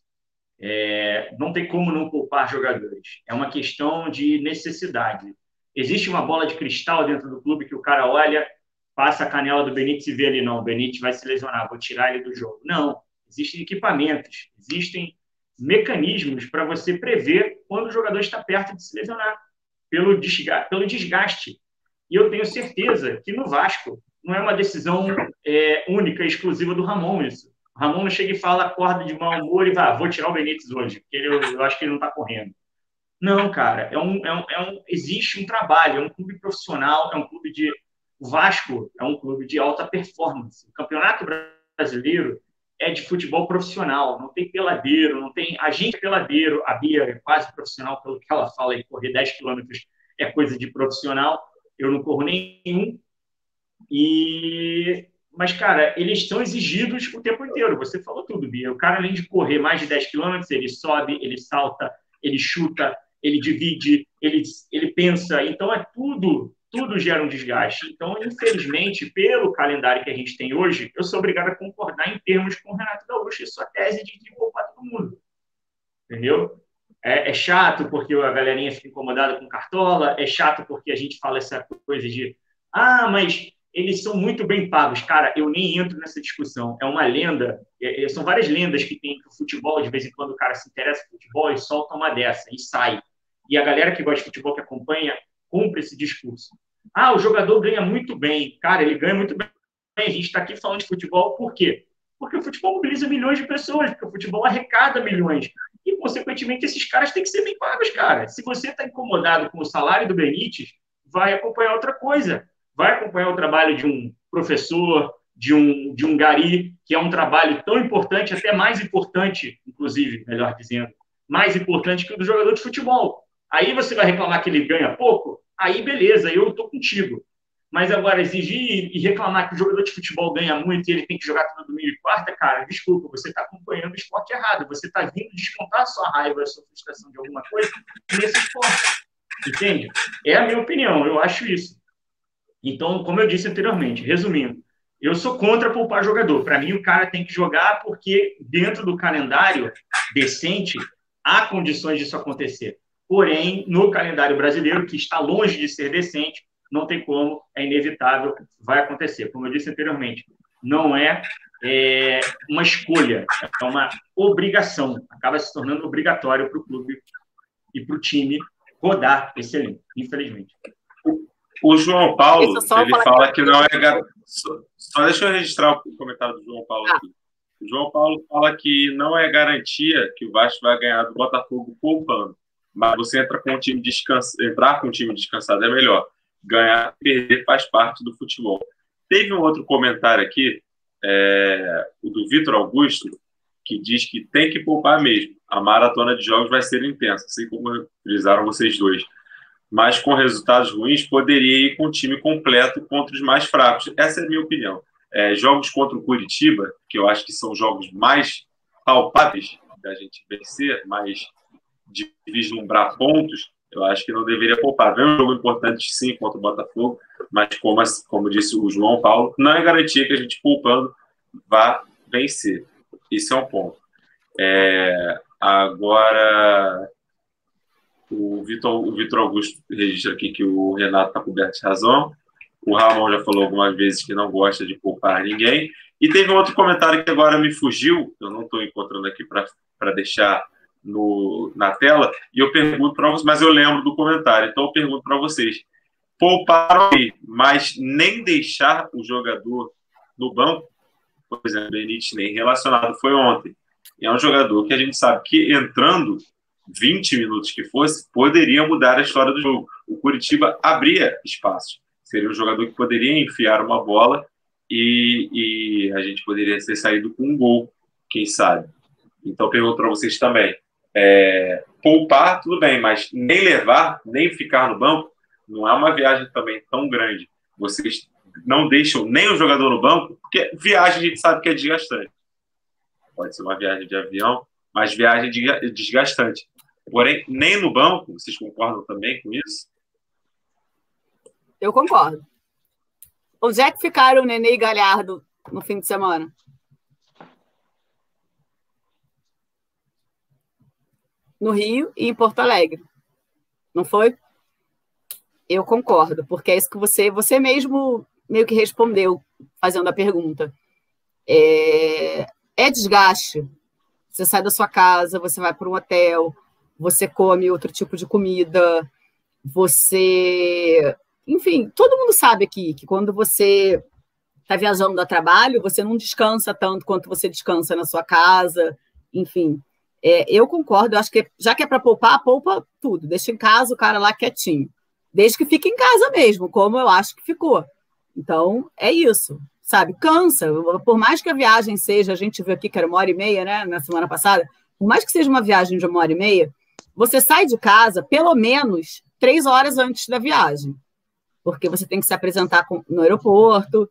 É, não tem como não poupar jogadores. É uma questão de necessidade. Existe uma bola de cristal dentro do clube que o cara olha, passa a canela do Benítez e vê ali, não, o Benítez vai se lesionar, vou tirar ele do jogo. Não, existem equipamentos, existem mecanismos para você prever quando o jogador está perto de se lesionar, pelo desgaste. Pelo desgaste. E eu tenho certeza que no Vasco não é uma decisão é, única, exclusiva do Ramon isso. Ramon não chega e fala, acorda de mau humor e vai, ah, vou tirar o Benítez hoje, porque ele, eu, eu acho que ele não está correndo. Não, cara, é um, é, um, é um, existe um trabalho, é um clube profissional, é um clube de. O Vasco é um clube de alta performance. O Campeonato Brasileiro é de futebol profissional, não tem peladeiro, não tem. A gente é peladeiro, a Bia é quase profissional, pelo que ela fala, e correr 10 quilômetros é coisa de profissional. Eu não corro nenhum. E mas, cara, eles são exigidos o tempo inteiro. Você falou tudo, Bia. O cara, além de correr mais de 10 quilômetros, ele sobe, ele salta, ele chuta, ele divide, ele, ele pensa. Então, é tudo, tudo gera um desgaste. Então, infelizmente, pelo calendário que a gente tem hoje, eu sou obrigado a concordar em termos com o Renato Gaúcho e sua tese de poupar todo mundo. Entendeu? É, é, chato porque a galerinha fica incomodada com cartola, é chato porque a gente fala essa coisa de ah, mas eles são muito bem pagos. Cara, eu nem entro nessa discussão. É uma lenda, é, é, são várias lendas que tem o futebol, de vez em quando o cara se interessa por futebol e solta uma dessa e sai. E a galera que gosta de futebol, que acompanha, cumpre esse discurso. Ah, o jogador ganha muito bem. Cara, ele ganha muito bem. A gente está aqui falando de futebol por quê? Porque o futebol mobiliza milhões de pessoas, porque o futebol arrecada milhões. E, consequentemente, esses caras têm que ser bem pagos, cara. Se você está incomodado com o salário do Benítez, vai acompanhar outra coisa vai acompanhar o trabalho de um professor, de um, de um gari, que é um trabalho tão importante, até mais importante, inclusive, melhor dizendo, mais importante que o do jogador de futebol. Aí você vai reclamar que ele ganha pouco? Aí beleza, eu estou contigo. Mas agora, exigir e reclamar que o jogador de futebol ganha muito e ele tem que jogar todo domingo e quarta, cara, desculpa, você está acompanhando o esporte errado. Você está vindo descontar sua raiva, a sua frustração de alguma coisa nesse esporte. Entende? É a minha opinião, eu acho isso. Então, como eu disse anteriormente, resumindo, eu sou contra poupar jogador. Para mim, o cara tem que jogar porque, dentro do calendário decente, há condições disso acontecer. Porém, no calendário brasileiro, que está longe de ser decente, não tem como, é inevitável, vai acontecer. Como eu disse anteriormente, não é, é uma escolha, é uma obrigação, acaba se tornando obrigatório para o clube e para o time rodar esse elenco, infelizmente. O João Paulo, ele fala que, que não é. Só, só, deixa eu registrar o comentário do João Paulo ah. aqui. O João Paulo fala que não é garantia que o Vasco vai ganhar do Botafogo poupando. Mas você entra com o time descansa, entrar com o time descansado é melhor ganhar e perder faz parte do futebol. Teve um outro comentário aqui, é, o do Vitor Augusto, que diz que tem que poupar mesmo. A maratona de jogos vai ser intensa, assim como frisaram vocês dois. Mas com resultados ruins, poderia ir com o time completo contra os mais fracos. Essa é a minha opinião. É, jogos contra o Curitiba, que eu acho que são jogos mais palpáveis da gente vencer, mais de vislumbrar pontos, eu acho que não deveria poupar. Vem um jogo importante, sim, contra o Botafogo, mas como, como disse o João Paulo, não é garantia que a gente poupando vá vencer. Isso é um ponto. É, agora, o Vitor, o Vitor Augusto registra aqui que o Renato está coberto de razão. O Ramon já falou algumas vezes que não gosta de poupar ninguém. E teve um outro comentário que agora me fugiu, eu não estou encontrando aqui para deixar no, na tela e eu pergunto para vocês, mas eu lembro do comentário, então eu pergunto para vocês: pouparam mas nem deixar o jogador no banco, por exemplo, Benítez nem relacionado foi ontem. É um jogador que a gente sabe que entrando 20 minutos que fosse, poderia mudar a história do jogo. O Curitiba abria espaço. Seria um jogador que poderia enfiar uma bola e, e a gente poderia ter saído com um gol, quem sabe. Então, pergunto para vocês também: é, poupar, tudo bem, mas nem levar, nem ficar no banco, não é uma viagem também tão grande. Vocês não deixam nem o jogador no banco, porque viagem a gente sabe que é desgastante. Pode ser uma viagem de avião, mas viagem desgastante. Porém, nem no banco, vocês concordam também com isso? Eu concordo. Onde é que ficaram o Nenê e Galhardo no fim de semana? no Rio e em Porto Alegre. Não foi? Eu concordo, porque é isso que você, você mesmo meio que respondeu fazendo a pergunta. É, é desgaste. Você sai da sua casa, você vai para um hotel, você come outro tipo de comida, você. Enfim, todo mundo sabe aqui que quando você está viajando a trabalho, você não descansa tanto quanto você descansa na sua casa, enfim. É, eu concordo, eu acho que já que é para poupar, poupa tudo. Deixa em casa o cara lá quietinho. Desde que fique em casa mesmo, como eu acho que ficou. Então, é isso, sabe? Cansa. Por mais que a viagem seja, a gente viu aqui que era uma hora e meia, né, na semana passada, por mais que seja uma viagem de uma hora e meia, você sai de casa pelo menos três horas antes da viagem. Porque você tem que se apresentar no aeroporto,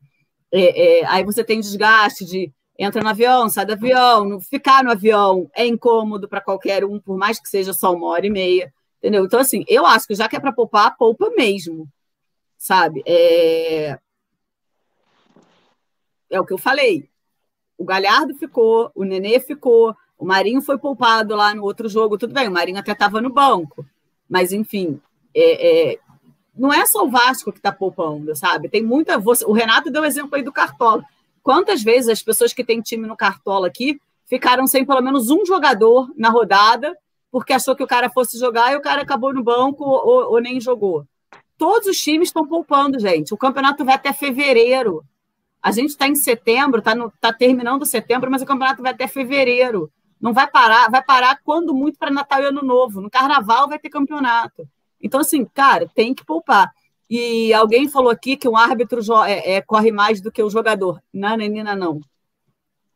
é, é, aí você tem desgaste de entra no avião, sai do avião, ficar no avião é incômodo para qualquer um, por mais que seja só uma hora e meia, entendeu? Então, assim, eu acho que já que é para poupar, poupa mesmo, sabe? É... é o que eu falei. O Galhardo ficou, o Nenê ficou, o Marinho foi poupado lá no outro jogo, tudo bem, o Marinho até estava no banco, mas, enfim, é, é... não é só o Vasco que está poupando, sabe? Tem muita... O Renato deu exemplo aí do Cartola. Quantas vezes as pessoas que têm time no Cartola aqui ficaram sem pelo menos um jogador na rodada porque achou que o cara fosse jogar e o cara acabou no banco ou, ou nem jogou? Todos os times estão poupando, gente. O campeonato vai até fevereiro. A gente está em setembro, está tá terminando setembro, mas o campeonato vai até fevereiro. Não vai parar, vai parar quando muito para Natal e Ano Novo. No Carnaval vai ter campeonato. Então, assim, cara, tem que poupar. E alguém falou aqui que um árbitro é, é, corre mais do que o jogador. Não, menina, não.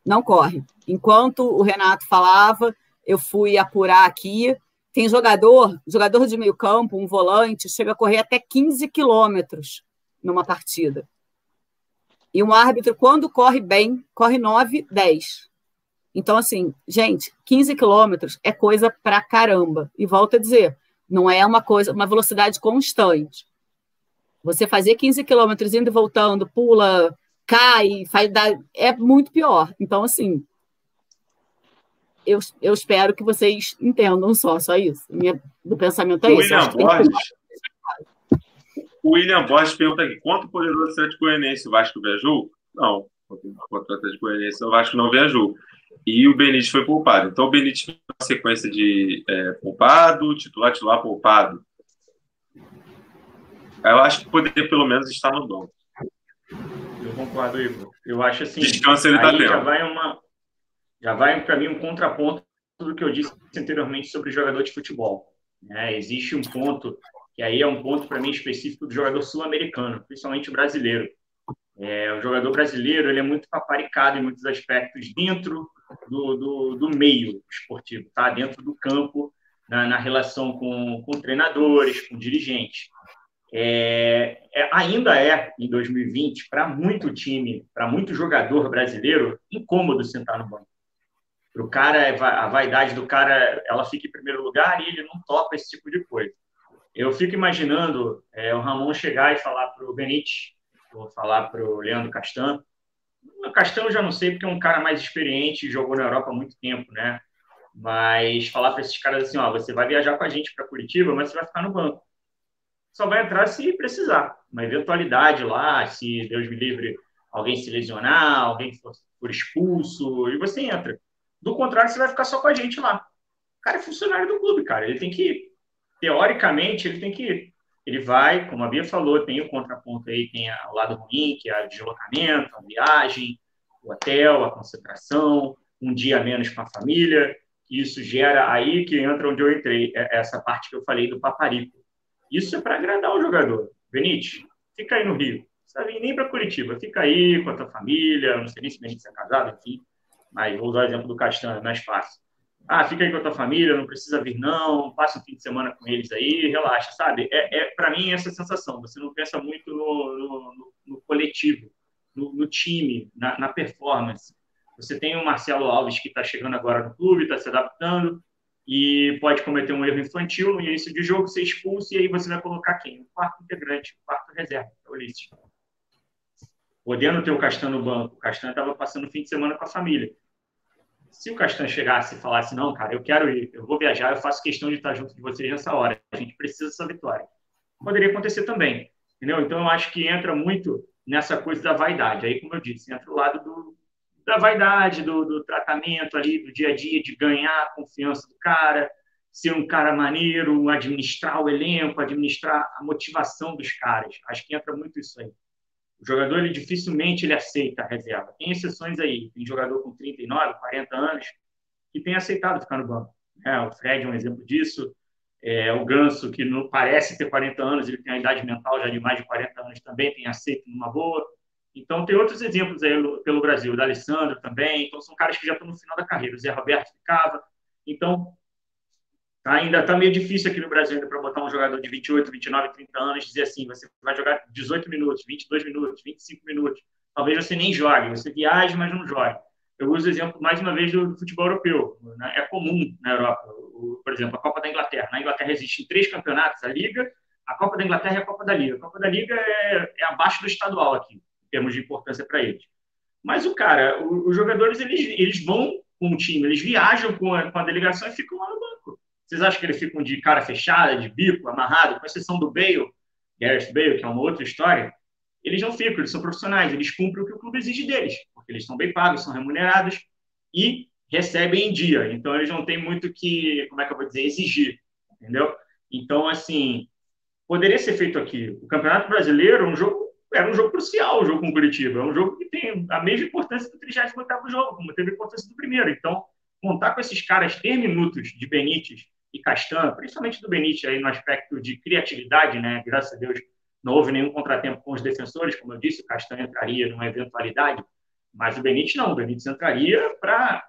Não corre. Enquanto o Renato falava, eu fui apurar aqui. Tem jogador, jogador de meio campo, um volante, chega a correr até 15 quilômetros numa partida. E um árbitro, quando corre bem, corre 9, 10. Então, assim, gente, 15 quilômetros é coisa pra caramba. E volto a dizer, não é uma coisa, uma velocidade constante. Você fazer 15 quilômetros indo e voltando, pula, cai, faz, dá, é muito pior. Então, assim, eu, eu espero que vocês entendam só, só isso. Minha, do pensamento é isso. William Borges, o William Borges pergunta aqui: quanto poderoso será de Goianiense o Vasco viajou? Não, contra o Atlético Goianiense o Vasco não viajou. E o Benítez foi poupado. Então o Benítez foi uma sequência de é, poupado, titular, titular, poupado. Eu acho que poderia pelo menos estar no banco. Eu concordo, Igor. Eu acho assim. Descanso ele tendo. Já vai, uma, já vai para mim um contraponto do que eu disse anteriormente sobre jogador de futebol. É, existe um ponto que aí é um ponto para mim específico do jogador sul-americano, principalmente brasileiro. É, o jogador brasileiro ele é muito paparicado em muitos aspectos dentro do, do, do meio esportivo, tá? dentro do campo, na, na relação com, com treinadores, com dirigentes. É, é, ainda é, em 2020, para muito time, para muito jogador brasileiro, incômodo sentar no banco. O cara, a vaidade do cara, ela fica em primeiro lugar e ele não topa esse tipo de coisa. Eu fico imaginando é, o Ramon chegar e falar para o Benítez, vou falar para o Leandro Castan. O Castan eu já não sei, porque é um cara mais experiente, jogou na Europa há muito tempo, né? Mas falar para esses caras assim: ó, você vai viajar com a gente para Curitiba, mas você vai ficar no banco. Só vai entrar se precisar. Uma eventualidade lá, se Deus me livre, alguém se lesionar, alguém for, for expulso, e você entra. Do contrário, você vai ficar só com a gente lá. O cara é funcionário do clube, cara. Ele tem que teoricamente, ele tem que. Ele vai, como a Bia falou, tem o contraponto aí, tem o lado ruim, que é o deslocamento, a viagem, o hotel, a concentração, um dia a menos com a família. Isso gera aí que entra onde eu entrei, é essa parte que eu falei do paparico. Isso é para agradar o jogador. Benítez, fica aí no Rio. Não precisa vir nem para Curitiba. Fica aí com a tua família. Não sei nem se Benítez é casado, enfim. Mas vou usar o exemplo do Castanho, é mais fácil ah, fica aí com a tua família, não precisa vir não, passa um fim de semana com eles aí, relaxa, sabe? É, é para mim essa sensação. Você não pensa muito no, no, no coletivo, no, no time, na, na, performance. Você tem o Marcelo Alves que está chegando agora no clube, está se adaptando e pode cometer um erro infantil no início de jogo, ser expulso e aí você vai colocar quem? O quarto integrante, o quarto reserva, é o Ulisses. Podendo ter o Castan no banco, o Castan estava passando o fim de semana com a família se o Castan chegasse e falasse, não, cara, eu quero ir, eu vou viajar, eu faço questão de estar junto de vocês nessa hora, a gente precisa dessa vitória. Poderia acontecer também, entendeu? Então, eu acho que entra muito nessa coisa da vaidade. Aí, como eu disse, entra o lado do, da vaidade, do, do tratamento ali, do dia a dia, de ganhar a confiança do cara, ser um cara maneiro, administrar o elenco, administrar a motivação dos caras. Acho que entra muito isso aí. O jogador, ele dificilmente ele aceita a reserva. Tem exceções aí. Tem jogador com 39, 40 anos que tem aceitado ficar no banco. É, o Fred é um exemplo disso. É, o Ganso, que não parece ter 40 anos, ele tem a idade mental já de mais de 40 anos também, tem aceito numa boa. Então, tem outros exemplos aí pelo Brasil. O da Alessandro também. Então, são caras que já estão no final da carreira. O Zé Roberto ficava. Então, Ainda está meio difícil aqui no Brasil para botar um jogador de 28, 29, 30 anos dizer assim, você vai jogar 18 minutos, 22 minutos, 25 minutos. Talvez você nem jogue, você viaje, mas não jogue. Eu uso o exemplo, mais uma vez, do, futebol europeu. Né? É comum na Europa. O, por exemplo, a Copa da Inglaterra. Na Inglaterra existem três campeonatos, a Liga, a Copa da Inglaterra e a Copa da Liga. A Copa da Liga é, é abaixo do estadual aqui, em termos de importância para eles. Mas o cara, os jogadores, eles, eles vão com o time, eles viajam com a, com a delegação e ficam lá. Vocês acham que eles ficam de cara fechada, de bico, amarrado, com exceção do Bale, Gareth Bale, que é uma outra história? Eles não ficam, eles são profissionais, eles cumprem o que o clube exige deles, porque eles estão bem pagos, são remunerados e recebem em dia. Então, eles não têm muito que, como é que eu vou dizer, exigir, entendeu? Então, assim, poderia ser feito aqui. O Campeonato Brasileiro é um jogo, era um jogo crucial, o jogo com o Curitiba. É um jogo que tem a mesma importância do 38º jogo, como teve a importância do primeiro. Então, contar com esses caras ter minutos de Benítez e Castan, principalmente do Benítez aí no aspecto de criatividade, né? Graças a Deus não houve nenhum contratempo com os defensores, como eu disse, o Castan entraria numa eventualidade, mas o Benítez não, o Benítez entraria para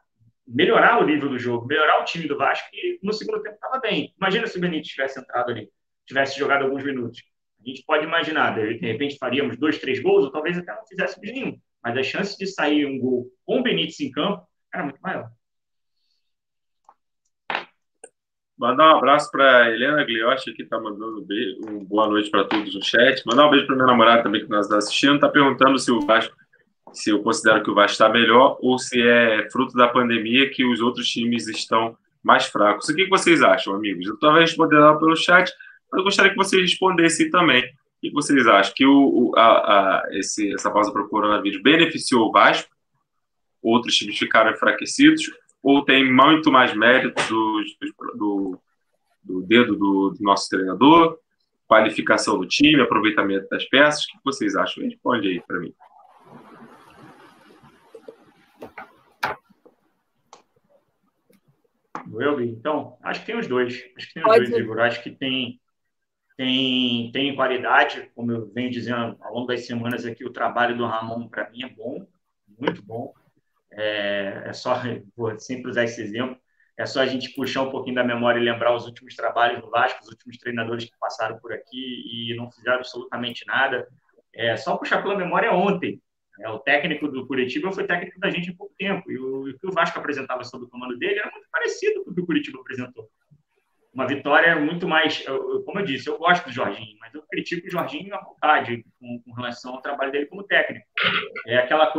melhorar o nível do jogo, melhorar o time do Vasco, que no segundo tempo estava bem. Imagina se o Benítez tivesse entrado ali, tivesse jogado alguns minutos. A gente pode imaginar, de repente faríamos dois, três gols, ou talvez até não fizéssemos nenhum. Mas a chance de sair um gol com o Benítez em campo era muito maior. Mandar um abraço para Helena Gliotti, que está mandando um, beijo, boa noite para todos no chat. Mandar um beijo para minha namorada também, que nos está assistindo. Está perguntando se o Vasco, se eu considero que o Vasco está melhor ou se é fruto da pandemia que os outros times estão mais fracos. O que vocês acham, amigos? Eu estava respondendo pelo chat, mas eu gostaria que vocês respondessem também. O que vocês acham? Que o, a, a, esse, essa pausa para o coronavírus beneficiou o Vasco? Outros times ficaram enfraquecidos? Ou tem muito mais mérito do, do, do dedo do, do, nosso treinador, qualificação do time, aproveitamento das peças? O que vocês acham? Responde aí para mim. Eu, então, acho que tem os dois. Acho que tem os Pode. dois, Igor. Acho que tem, tem, tem qualidade, como eu venho dizendo ao longo das semanas aqui, o trabalho do Ramon, para mim, é bom, muito bom. É, é só, vou sempre usar esse exemplo, é só a gente puxar um pouquinho da memória e lembrar os últimos trabalhos do Vasco, os últimos treinadores que passaram por aqui e não fizeram absolutamente nada. É só puxar pela memória ontem. É, o técnico do Curitiba foi técnico da gente há pouco tempo. E o, o que o Vasco apresentava sob o comando dele era muito parecido com o que o Curitiba apresentou. Uma vitória muito mais. Eu, como eu disse, eu gosto do Jorginho, mas eu critico o Jorginho à vontade com, com relação ao trabalho dele como técnico. É aquela coisa